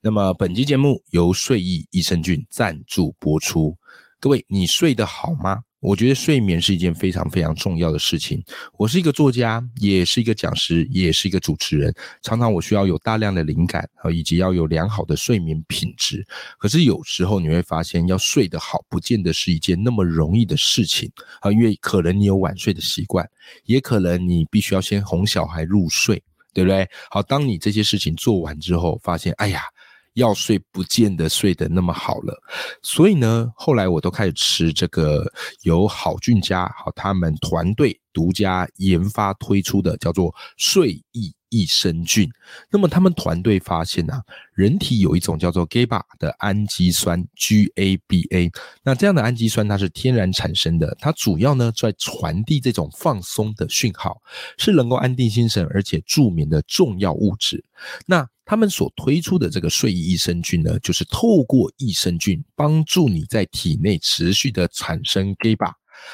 那么本期节目由睡意益生菌赞助播出。各位，你睡得好吗？我觉得睡眠是一件非常非常重要的事情。我是一个作家，也是一个讲师，也是一个主持人。常常我需要有大量的灵感啊，以及要有良好的睡眠品质。可是有时候你会发现，要睡得好，不见得是一件那么容易的事情啊，因为可能你有晚睡的习惯，也可能你必须要先哄小孩入睡，对不对？好，当你这些事情做完之后，发现，哎呀。要睡不见得睡得那么好了，所以呢，后来我都开始吃这个由好俊家好他们团队独家研发推出的叫做睡意益生菌。那么他们团队发现啊，人体有一种叫做 GABA 的氨基酸 GABA，那这样的氨基酸它是天然产生的，它主要呢在传递这种放松的讯号，是能够安定心神而且助眠的重要物质。那他们所推出的这个睡意益生菌呢，就是透过益生菌帮助你在体内持续的产生 GABA，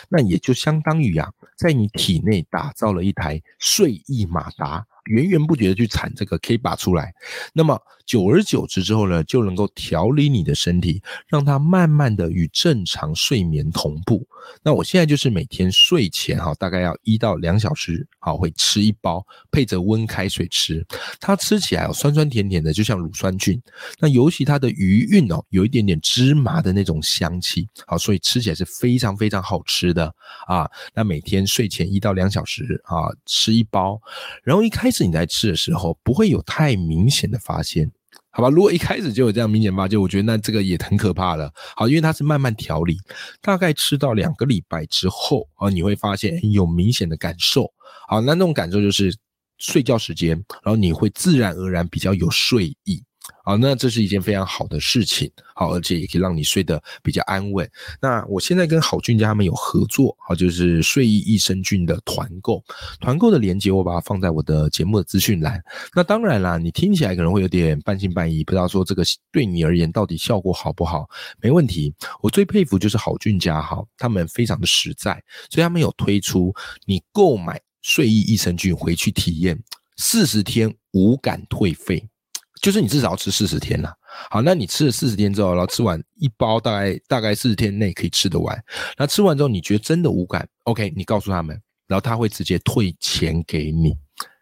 那也就相当于啊，在你体内打造了一台睡意马达，源源不绝的去产这个 KBA 出来。那么久而久之之后呢，就能够调理你的身体，让它慢慢的与正常睡眠同步。那我现在就是每天睡前哈，大概要一到两小时，好会吃一包，配着温开水吃。它吃起来哦，酸酸甜甜的，就像乳酸菌。那尤其它的余韵哦，有一点点芝麻的那种香气，好，所以吃起来是非常非常好吃的啊。那每天睡前一到两小时啊，吃一包，然后一开是你在吃的时候，不会有太明显的发现。好吧，如果一开始就有这样明显发现，我觉得那这个也很可怕了。好，因为它是慢慢调理，大概吃到两个礼拜之后啊，你会发现有明显的感受。好，那那种感受就是睡觉时间，然后你会自然而然比较有睡意。好，那这是一件非常好的事情，好，而且也可以让你睡得比较安稳。那我现在跟好俊家他们有合作，好，就是睡意益生菌的团购，团购的链接我把它放在我的节目的资讯栏。那当然啦，你听起来可能会有点半信半疑，不知道说这个对你而言到底效果好不好？没问题，我最佩服就是好俊家哈，他们非常的实在，所以他们有推出你购买睡意益生菌回去体验四十天无感退费。就是你至少要吃四十天啦。好，那你吃了四十天之后，然后吃完一包，大概大概四十天内可以吃得完。那吃完之后，你觉得真的无感？OK，你告诉他们，然后他会直接退钱给你，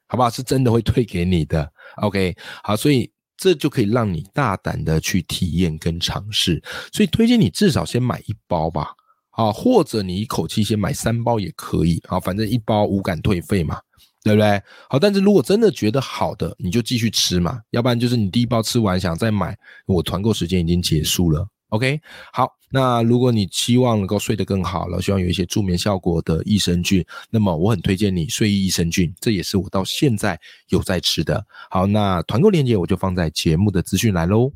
好不好？是真的会退给你的。OK，好，所以这就可以让你大胆的去体验跟尝试。所以推荐你至少先买一包吧，啊，或者你一口气先买三包也可以，啊，反正一包无感退费嘛。对不对？好，但是如果真的觉得好的，你就继续吃嘛，要不然就是你第一包吃完想再买，我团购时间已经结束了。OK，好，那如果你期望能够睡得更好了，希望有一些助眠效果的益生菌，那么我很推荐你睡意益生菌，这也是我到现在有在吃的。好，那团购链接我就放在节目的资讯栏喽。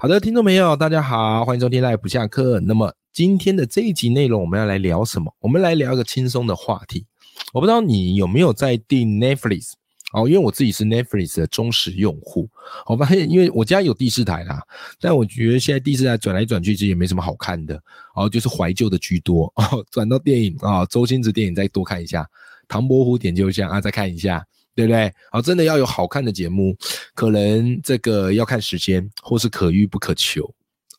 好的，听众朋友，大家好，欢迎收听赖不下课。那么今天的这一集内容，我们要来聊什么？我们来聊一个轻松的话题。我不知道你有没有在订 Netflix 哦，因为我自己是 Netflix 的忠实用户。我发现，因为我家有第四台啦，但我觉得现在第四台转来转去，其实也没什么好看的哦，就是怀旧的居多哦。转到电影啊，周星驰电影再多看一下，唐伯虎点秋香啊，再看一下，对不对？好，真的要有好看的节目，可能这个要看时间，或是可遇不可求。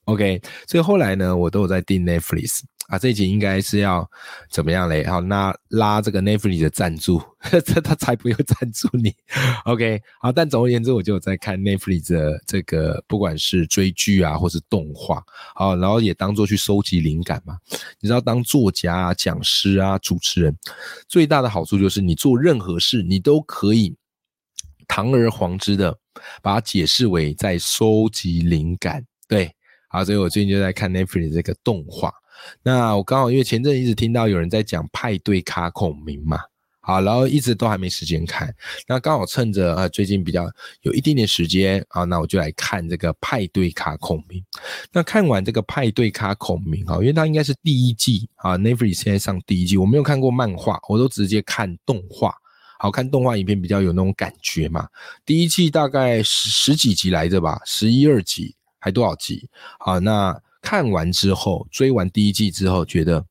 OK，所以后来呢，我都有在订 Netflix。啊，这一集应该是要怎么样嘞？好，那拉这个 Netflix 的赞助，这他才不会赞助你。OK，好，但总而言之，我就在看 Netflix 的这个，不管是追剧啊，或是动画，好，然后也当做去收集灵感嘛。你知道，当作家、讲师啊、主持人，最大的好处就是你做任何事，你都可以堂而皇之的把它解释为在收集灵感。对，好，所以我最近就在看 Netflix 这个动画。那我刚好因为前阵一直听到有人在讲派对卡孔明嘛，好，然后一直都还没时间看，那刚好趁着啊最近比较有一点点时间啊，那我就来看这个派对卡孔明。那看完这个派对卡孔明哈，因为它应该是第一季啊 never 现在上第一季，我没有看过漫画，我都直接看动画。好看动画影片比较有那种感觉嘛。第一季大概十十几集来着吧，十一二集还多少集？好，那看完之后，追完第一季之后，觉得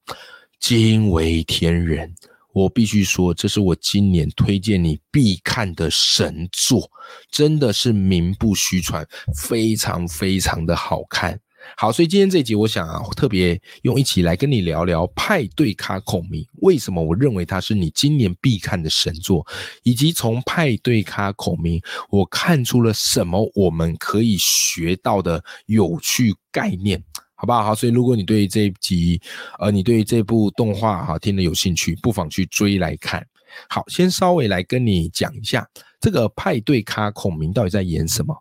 惊为天人。我必须说，这是我今年推荐你必看的神作，真的是名不虚传，非常非常的好看。好，所以今天这一集，我想啊，特别用一起来跟你聊聊派对卡孔明，为什么我认为它是你今年必看的神作，以及从派对卡孔明，我看出了什么我们可以学到的有趣概念。好不好？好，所以如果你对这一集，呃，你对这部动画哈听得有兴趣，不妨去追来看。好，先稍微来跟你讲一下这个派对咖孔明到底在演什么。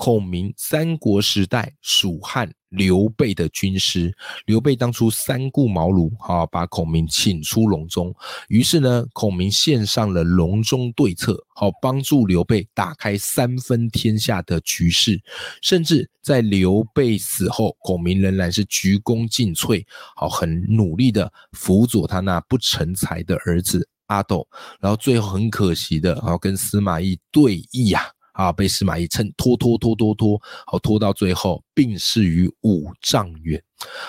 孔明三国时代蜀汉刘备的军师，刘备当初三顾茅庐，哈，把孔明请出隆中。于是呢，孔明献上了隆中对策，好帮助刘备打开三分天下的局势。甚至在刘备死后，孔明仍然是鞠躬尽瘁，好很努力的辅佐他那不成才的儿子阿斗。然后最后很可惜的，好跟司马懿对弈呀。啊！被司马懿趁拖拖拖拖拖，好拖到最后病逝于五丈原。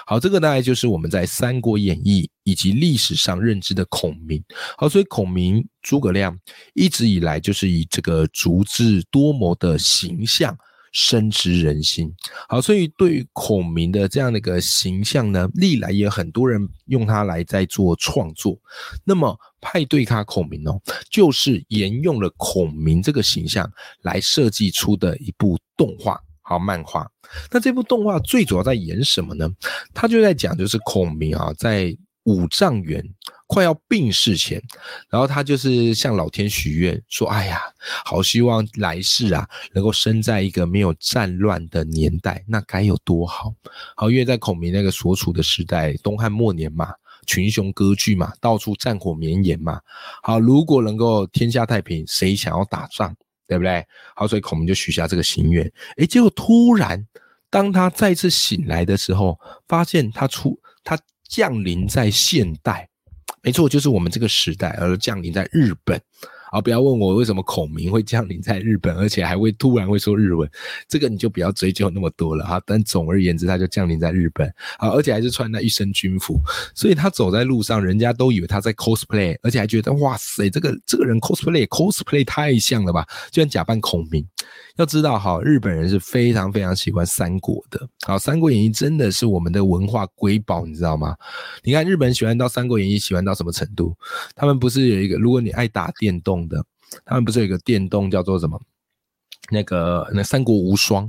好，这个大概就是我们在《三国演义》以及历史上认知的孔明。好，所以孔明诸葛亮一直以来就是以这个足智多谋的形象。深知人心，好，所以对于孔明的这样的一个形象呢，历来也有很多人用它来在做创作。那么派对卡孔明哦，就是沿用了孔明这个形象来设计出的一部动画，好漫画。那这部动画最主要在演什么呢？他就在讲，就是孔明啊，在五丈原。快要病逝前，然后他就是向老天许愿说：“哎呀，好希望来世啊，能够生在一个没有战乱的年代，那该有多好！好，因为在孔明那个所处的时代，东汉末年嘛，群雄割据嘛，到处战火绵延嘛。好，如果能够天下太平，谁想要打仗，对不对？好，所以孔明就许下这个心愿。诶，结果突然，当他再次醒来的时候，发现他出他降临在现代。没错，就是我们这个时代而降临在日本。啊，不要问我为什么孔明会降临在日本，而且还会突然会说日文，这个你就不要追究那么多了哈。但总而言之，他就降临在日本，啊，而且还是穿那一身军服，所以他走在路上，人家都以为他在 cosplay，而且还觉得哇塞，这个这个人 cosplay cosplay 太像了吧，居然假扮孔明。要知道哈，日本人是非常非常喜欢三国的。好，《三国演义》真的是我们的文化瑰宝，你知道吗？你看日本喜欢到《三国演义》喜欢到什么程度？他们不是有一个，如果你爱打电动的，他们不是有一个电动叫做什么？那个那《三国无双》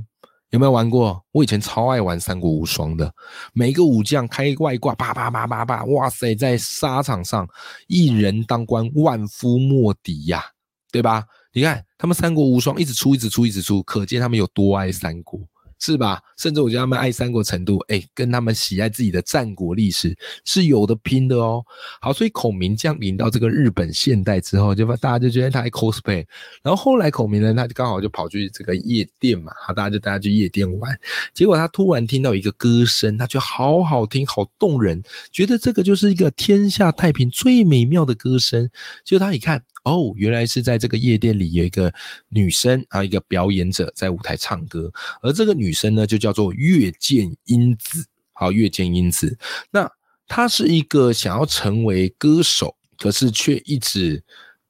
有没有玩过？我以前超爱玩《三国无双》的，每一个武将开外挂，叭叭叭叭叭，哇塞，在沙场上一人当关，万夫莫敌呀，对吧？你看，他们三国无双一直出，一直出，一直出，可见他们有多爱三国。是吧？甚至我觉得他们爱三国程度，哎，跟他们喜爱自己的战国历史是有的拼的哦。好，所以孔明降临到这个日本现代之后，就大家就觉得他爱 cosplay。然后后来孔明呢，他就刚好就跑去这个夜店嘛，好，大家就大家去夜店玩。结果他突然听到一个歌声，他觉得好好听，好动人，觉得这个就是一个天下太平最美妙的歌声。结果他一看。哦，原来是在这个夜店里有一个女生啊，一个表演者在舞台唱歌，而这个女生呢就叫做月见英子。好，月见英子，那她是一个想要成为歌手，可是却一直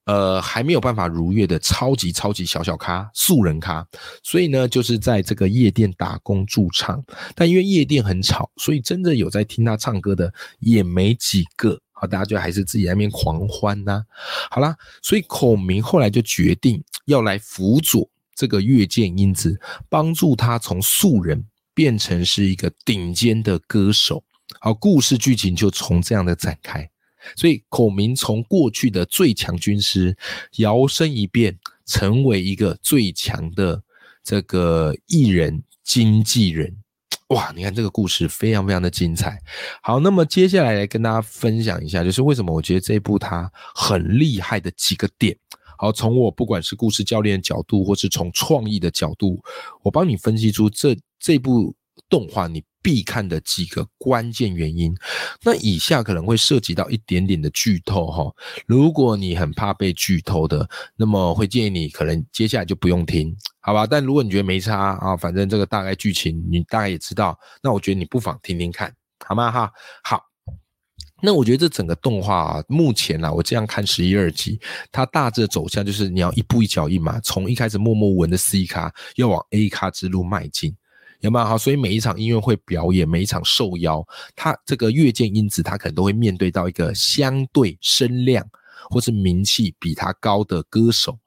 呃还没有办法如愿的超级超级小小咖素人咖，所以呢就是在这个夜店打工驻唱，但因为夜店很吵，所以真的有在听她唱歌的也没几个。大家就还是自己在那边狂欢呐，好啦，所以孔明后来就决定要来辅佐这个月见英子，帮助他从素人变成是一个顶尖的歌手。好，故事剧情就从这样的展开。所以孔明从过去的最强军师，摇身一变成为一个最强的这个艺人经纪人。哇，你看这个故事非常非常的精彩。好，那么接下来来跟大家分享一下，就是为什么我觉得这部它很厉害的几个点。好，从我不管是故事教练的角度，或是从创意的角度，我帮你分析出这这部动画你必看的几个关键原因。那以下可能会涉及到一点点的剧透哈，如果你很怕被剧透的，那么会建议你可能接下来就不用听，好吧？但如果你觉得没差啊，反正这个大概剧情你大概也知道，那我觉得你不妨听听看，好吗？哈，好。那我觉得这整个动画啊，目前啊，我这样看十一二集，它大致的走向就是你要一步一脚印嘛，从一开始默默无闻的 C 咖，要往 A 咖之路迈进，有没有好？所以每一场音乐会表演，每一场受邀，它这个乐见因子，它可能都会面对到一个相对声量或是名气比他高的歌手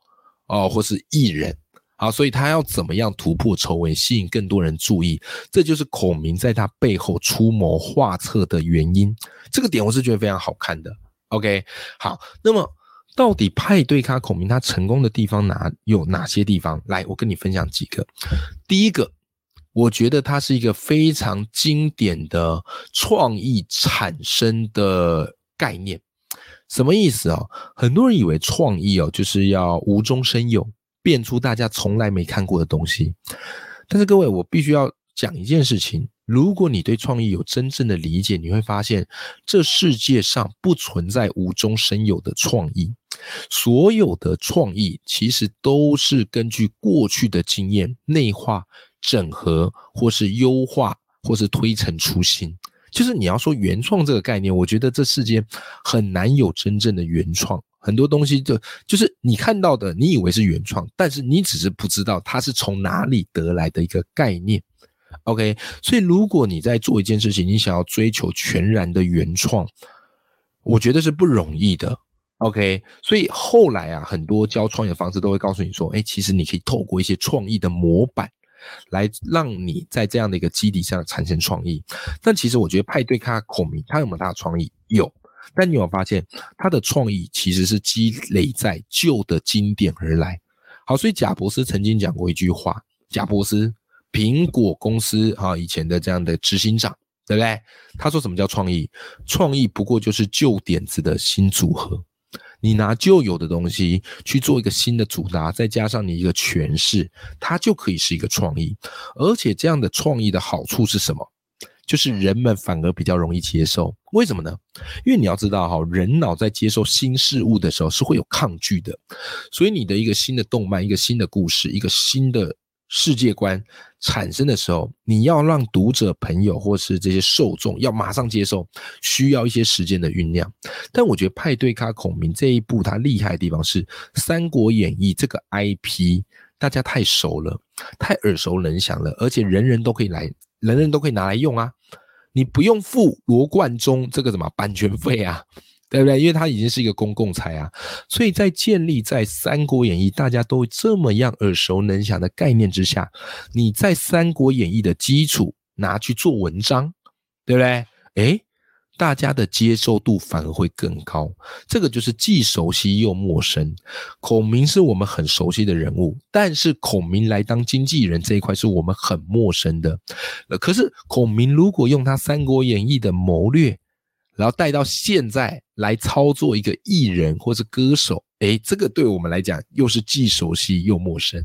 哦，或是艺人。好，所以他要怎么样突破重围，吸引更多人注意？这就是孔明在他背后出谋划策的原因。这个点我是觉得非常好看的。OK，好，那么到底派对咖孔明他成功的地方哪有哪些地方？来，我跟你分享几个。第一个，我觉得它是一个非常经典的创意产生的概念。什么意思啊？很多人以为创意哦，就是要无中生有。变出大家从来没看过的东西，但是各位，我必须要讲一件事情：如果你对创意有真正的理解，你会发现这世界上不存在无中生有的创意，所有的创意其实都是根据过去的经验内化、整合，或是优化，或是推陈出新。就是你要说原创这个概念，我觉得这世间很难有真正的原创。很多东西就就是你看到的，你以为是原创，但是你只是不知道它是从哪里得来的一个概念。OK，所以如果你在做一件事情，你想要追求全然的原创，我觉得是不容易的。OK，所以后来啊，很多教创业的方式都会告诉你说，哎，其实你可以透过一些创意的模板，来让你在这样的一个基底上产生创意。但其实我觉得派对咖孔明他有没有他的创意？有。但你有发现，他的创意其实是积累在旧的经典而来。好，所以贾博士曾经讲过一句话：贾博士，苹果公司啊，以前的这样的执行长，对不对？他说什么叫创意？创意不过就是旧点子的新组合。你拿旧有的东西去做一个新的组搭，再加上你一个诠释，它就可以是一个创意。而且这样的创意的好处是什么？就是人们反而比较容易接受，为什么呢？因为你要知道哈，人脑在接受新事物的时候是会有抗拒的，所以你的一个新的动漫、一个新的故事、一个新的世界观产生的时候，你要让读者朋友或是这些受众要马上接受，需要一些时间的酝酿。但我觉得派对咖孔明这一部它厉害的地方是《三国演义》这个 IP，大家太熟了，太耳熟能详了，而且人人都可以来。人人都可以拿来用啊，你不用付罗贯中这个什么版权费啊，对不对？因为它已经是一个公共财啊，所以在建立在《三国演义》大家都这么样耳熟能详的概念之下，你在《三国演义》的基础拿去做文章，对不对？诶大家的接受度反而会更高，这个就是既熟悉又陌生。孔明是我们很熟悉的人物，但是孔明来当经纪人这一块是我们很陌生的。可是孔明如果用他《三国演义》的谋略，然后带到现在来操作一个艺人或者歌手，诶，这个对我们来讲又是既熟悉又陌生。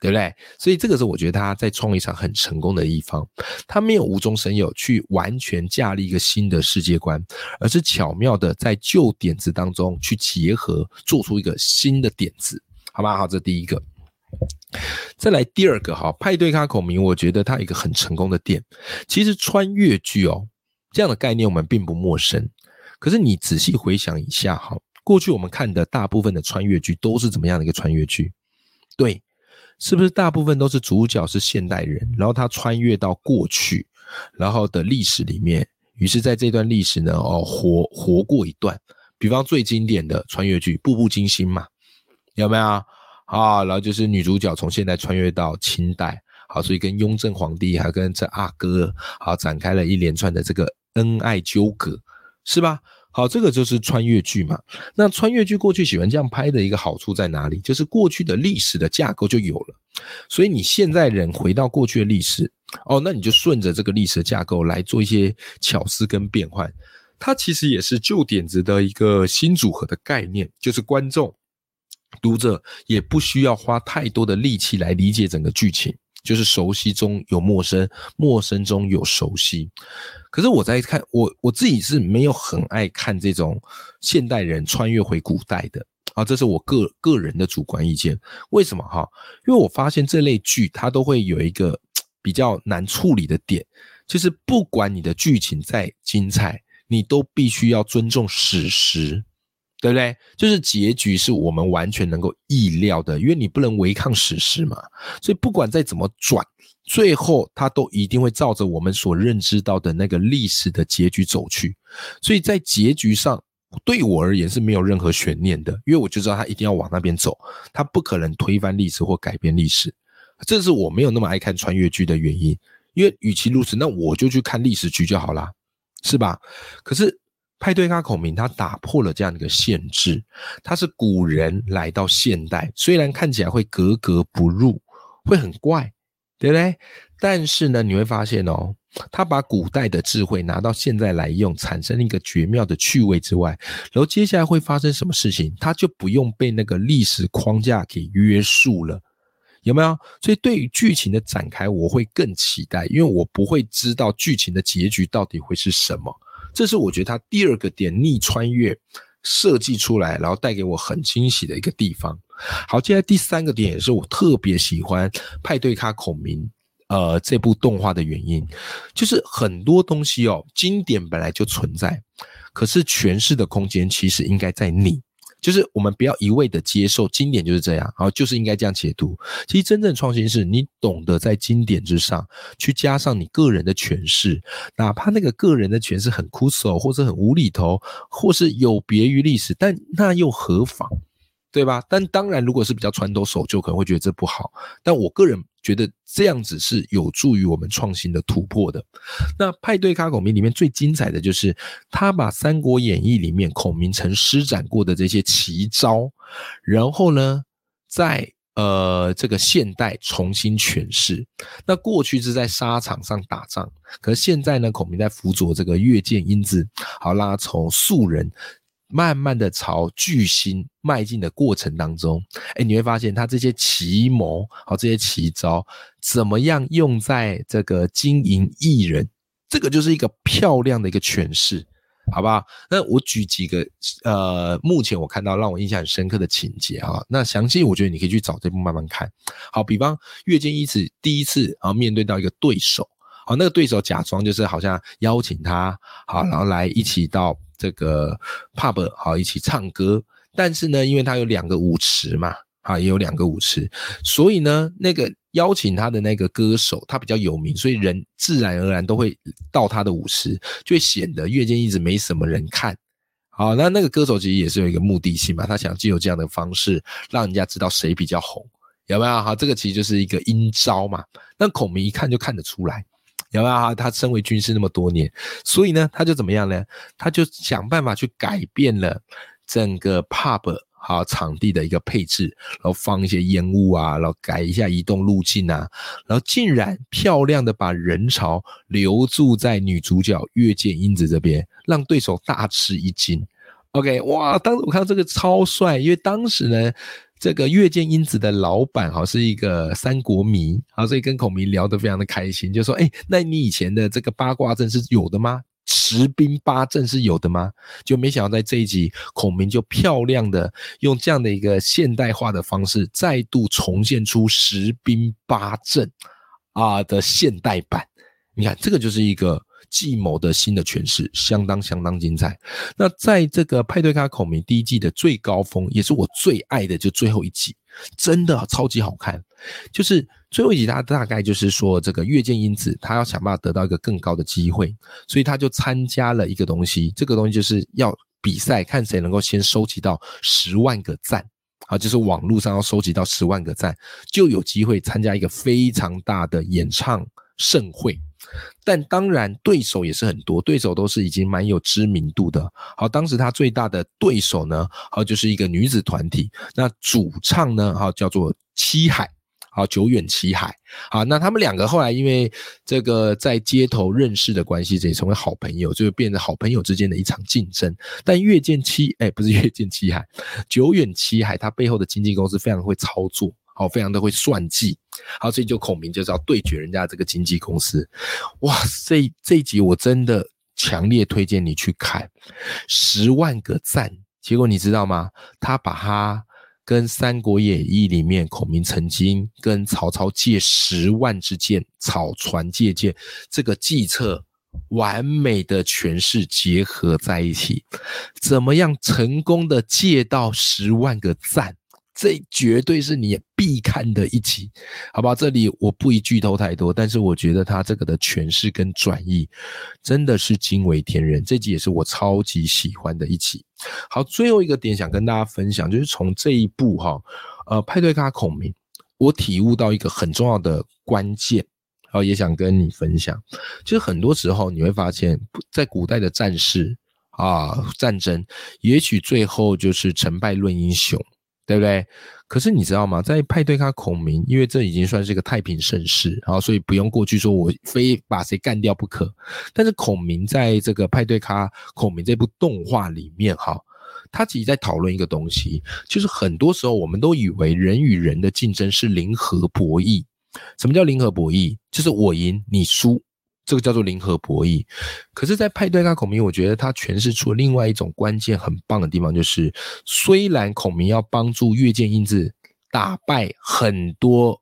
对不对？所以这个是我觉得他在创意上很成功的一方，他没有无中生有去完全架立一个新的世界观，而是巧妙的在旧点子当中去结合，做出一个新的点子，好吧？好，这第一个。再来第二个，哈，派对咖孔明，我觉得他一个很成功的点，其实穿越剧哦这样的概念我们并不陌生，可是你仔细回想一下，哈，过去我们看的大部分的穿越剧都是怎么样的一个穿越剧？对。是不是大部分都是主角是现代人，然后他穿越到过去，然后的历史里面，于是在这段历史呢，哦，活活过一段。比方最经典的穿越剧《步步惊心》嘛，有没有啊？然后就是女主角从现代穿越到清代，好，所以跟雍正皇帝还跟这阿哥好展开了一连串的这个恩爱纠葛，是吧？好，这个就是穿越剧嘛。那穿越剧过去喜欢这样拍的一个好处在哪里？就是过去的历史的架构就有了，所以你现在人回到过去的历史，哦，那你就顺着这个历史的架构来做一些巧思跟变换。它其实也是旧点子的一个新组合的概念，就是观众、读者也不需要花太多的力气来理解整个剧情，就是熟悉中有陌生，陌生中有熟悉。可是我在看我我自己是没有很爱看这种现代人穿越回古代的啊，这是我个个人的主观意见。为什么哈？因为我发现这类剧它都会有一个 比较难处理的点，就是不管你的剧情再精彩。你都必须要尊重史实，对不对？就是结局是我们完全能够意料的，因为你不能违抗史实嘛。所以不管再怎么转，最后它都一定会照着我们所认知到的那个历史的结局走去。所以在结局上，对我而言是没有任何悬念的，因为我就知道他一定要往那边走，他不可能推翻历史或改变历史。这是我没有那么爱看穿越剧的原因，因为与其如此，那我就去看历史剧就好啦。是吧？可是派对咖孔明他打破了这样的一个限制，他是古人来到现代，虽然看起来会格格不入，会很怪，对不对？但是呢，你会发现哦，他把古代的智慧拿到现在来用，产生了一个绝妙的趣味之外，然后接下来会发生什么事情，他就不用被那个历史框架给约束了。有没有？所以对于剧情的展开，我会更期待，因为我不会知道剧情的结局到底会是什么。这是我觉得它第二个点逆穿越设计出来，然后带给我很惊喜的一个地方。好，接下来第三个点也是我特别喜欢《派对咖孔明》呃这部动画的原因，就是很多东西哦，经典本来就存在，可是诠释的空间其实应该在你。就是我们不要一味的接受经典就是这样，好，就是应该这样解读。其实真正创新是你懂得在经典之上去加上你个人的诠释，哪怕那个个人的诠释很枯燥，或者很无厘头，或是有别于历史，但那又何妨？对吧？但当然，如果是比较传统守旧，可能会觉得这不好。但我个人觉得这样子是有助于我们创新的突破的。那派对卡孔明里面最精彩的就是他把《三国演义》里面孔明曾施展过的这些奇招，然后呢，在呃这个现代重新诠释。那过去是在沙场上打仗，可是现在呢，孔明在辅佐这个越剑英子，好拉从素人。慢慢的朝巨星迈进的过程当中，哎，你会发现他这些奇谋，好这些奇招，怎么样用在这个经营艺人，这个就是一个漂亮的一个诠释，好不好？那我举几个，呃，目前我看到让我印象很深刻的情节啊，那详细我觉得你可以去找这部慢慢看。好，比方月见一子第一次啊面对到一个对手，好，那个对手假装就是好像邀请他，好，然后来一起到。这个 pub 好一起唱歌，但是呢，因为他有两个舞池嘛，啊，也有两个舞池，所以呢，那个邀请他的那个歌手他比较有名，所以人自然而然都会到他的舞池，就会显得月间一直没什么人看。好，那那个歌手其实也是有一个目的性嘛，他想借由这样的方式让人家知道谁比较红，有没有？哈，这个其实就是一个阴招嘛。那孔明一看就看得出来。有没有啊？他身为军师那么多年，所以呢，他就怎么样呢？他就想办法去改变了整个 pub 好场地的一个配置，然后放一些烟雾啊，然后改一下移动路径啊，然后竟然漂亮的把人潮留住在女主角月见英子这边，让对手大吃一惊。OK，哇！当时我看到这个超帅，因为当时呢。这个月见英子的老板哈是一个三国迷，好，所以跟孔明聊得非常的开心，就说：“哎，那你以前的这个八卦阵是有的吗？十兵八阵是有的吗？”就没想到在这一集，孔明就漂亮的用这样的一个现代化的方式，再度重现出十兵八阵啊的现代版。你看，这个就是一个。计谋的新的诠释相当相当精彩。那在这个派对卡孔明第一季的最高峰，也是我最爱的，就最后一集，真的超级好看。就是最后一集，他大概就是说，这个月见因子他要想办法得到一个更高的机会，所以他就参加了一个东西，这个东西就是要比赛，看谁能够先收集到十万个赞，啊，就是网络上要收集到十万个赞，就有机会参加一个非常大的演唱盛会。但当然，对手也是很多，对手都是已经蛮有知名度的。好，当时他最大的对手呢，好就是一个女子团体，那主唱呢，好叫做七海，好，久远七海，好，那他们两个后来因为这个在街头认识的关系，也成为好朋友，就变成好朋友之间的一场竞争。但越见七，哎，不是 越见七海，久远七海，它背后的经纪公司非常会操作，好，非常的会算计，好，所以就孔明就是要对决人家这个经纪公司。哇，这这一集我真的强烈推荐你去看，十万个赞，结果你知道吗？他把他。跟《三国演义》里面孔明曾经跟曹操借十万支箭，草船借箭这个计策完美的诠释结合在一起，怎么样成功的借到十万个赞？这绝对是你必看的一集，好吧？这里我不宜剧透太多，但是我觉得他这个的诠释跟转译真的是惊为天人。这集也是我超级喜欢的一集。好，最后一个点想跟大家分享，就是从这一部哈，呃，派对咖孔明，我体悟到一个很重要的关键，然后，也想跟你分享，就是很多时候你会发现，在古代的战士啊，战争，也许最后就是成败论英雄。对不对？可是你知道吗？在派对咖孔明，因为这已经算是一个太平盛世，然后所以不用过去说我非把谁干掉不可。但是孔明在这个派对咖孔明这部动画里面，哈，他其实在讨论一个东西，就是很多时候我们都以为人与人的竞争是零和博弈。什么叫零和博弈？就是我赢你输。这个叫做零和博弈，可是，在派对咖孔明，我觉得他诠释出了另外一种关键很棒的地方，就是虽然孔明要帮助月见英子打败很多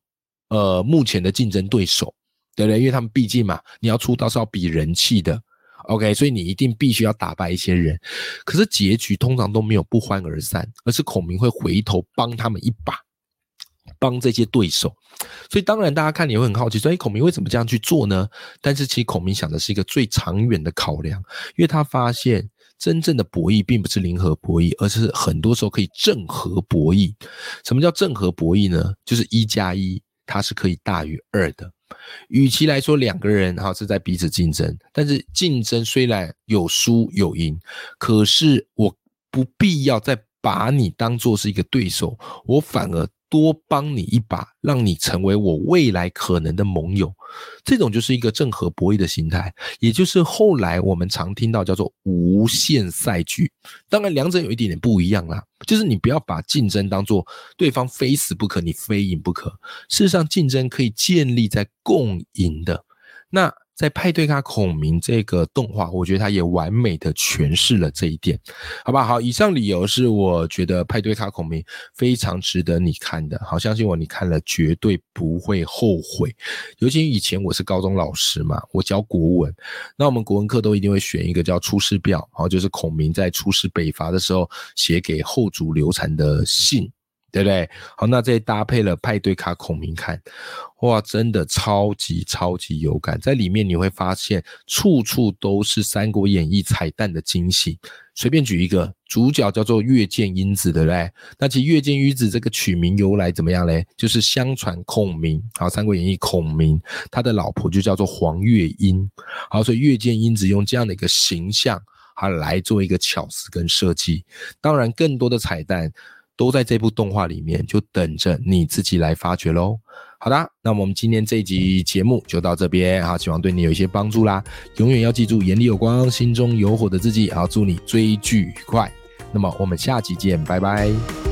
呃目前的竞争对手，对不对？因为他们毕竟嘛，你要出道是要比人气的，OK，所以你一定必须要打败一些人。可是结局通常都没有不欢而散，而是孔明会回头帮他们一把。帮这些对手，所以当然大家看你会很好奇，说：“哎，孔明为什么这样去做呢？”但是其实孔明想的是一个最长远的考量，因为他发现真正的博弈并不是零和博弈，而是很多时候可以正和博弈。什么叫正和博弈呢？就是一加一它是可以大于二的。与其来说两个人哈是在彼此竞争，但是竞争虽然有输有赢，可是我不必要再把你当做是一个对手，我反而。多帮你一把，让你成为我未来可能的盟友，这种就是一个正和博弈的心态，也就是后来我们常听到叫做无限赛局。当然，两者有一点点不一样啦，就是你不要把竞争当做对方非死不可，你非赢不可。事实上，竞争可以建立在共赢的。那。在派对咖孔明这个动画，我觉得它也完美的诠释了这一点，好吧？好，以上理由是我觉得派对咖孔明非常值得你看的，好，相信我，你看了绝对不会后悔。尤其以前我是高中老师嘛，我教国文，那我们国文课都一定会选一个叫《出师表》，好，就是孔明在出师北伐的时候写给后主刘禅的信。对不对？好，那再搭配了派对卡孔明看，哇，真的超级超级有感，在里面你会发现处处都是《三国演义》彩蛋的惊喜。随便举一个，主角叫做月见英子，对不对？那其实越剑英子这个取名由来怎么样嘞？就是相传孔明，好，《三国演义》孔明他的老婆就叫做黄月英，好，所以月见英子用这样的一个形象，好来做一个巧思跟设计。当然，更多的彩蛋。都在这部动画里面，就等着你自己来发掘喽。好的，那我们今天这一集节目就到这边，好，希望对你有一些帮助啦。永远要记住，眼里有光，心中有火的自己。好，祝你追剧愉快。那么我们下期见，拜拜。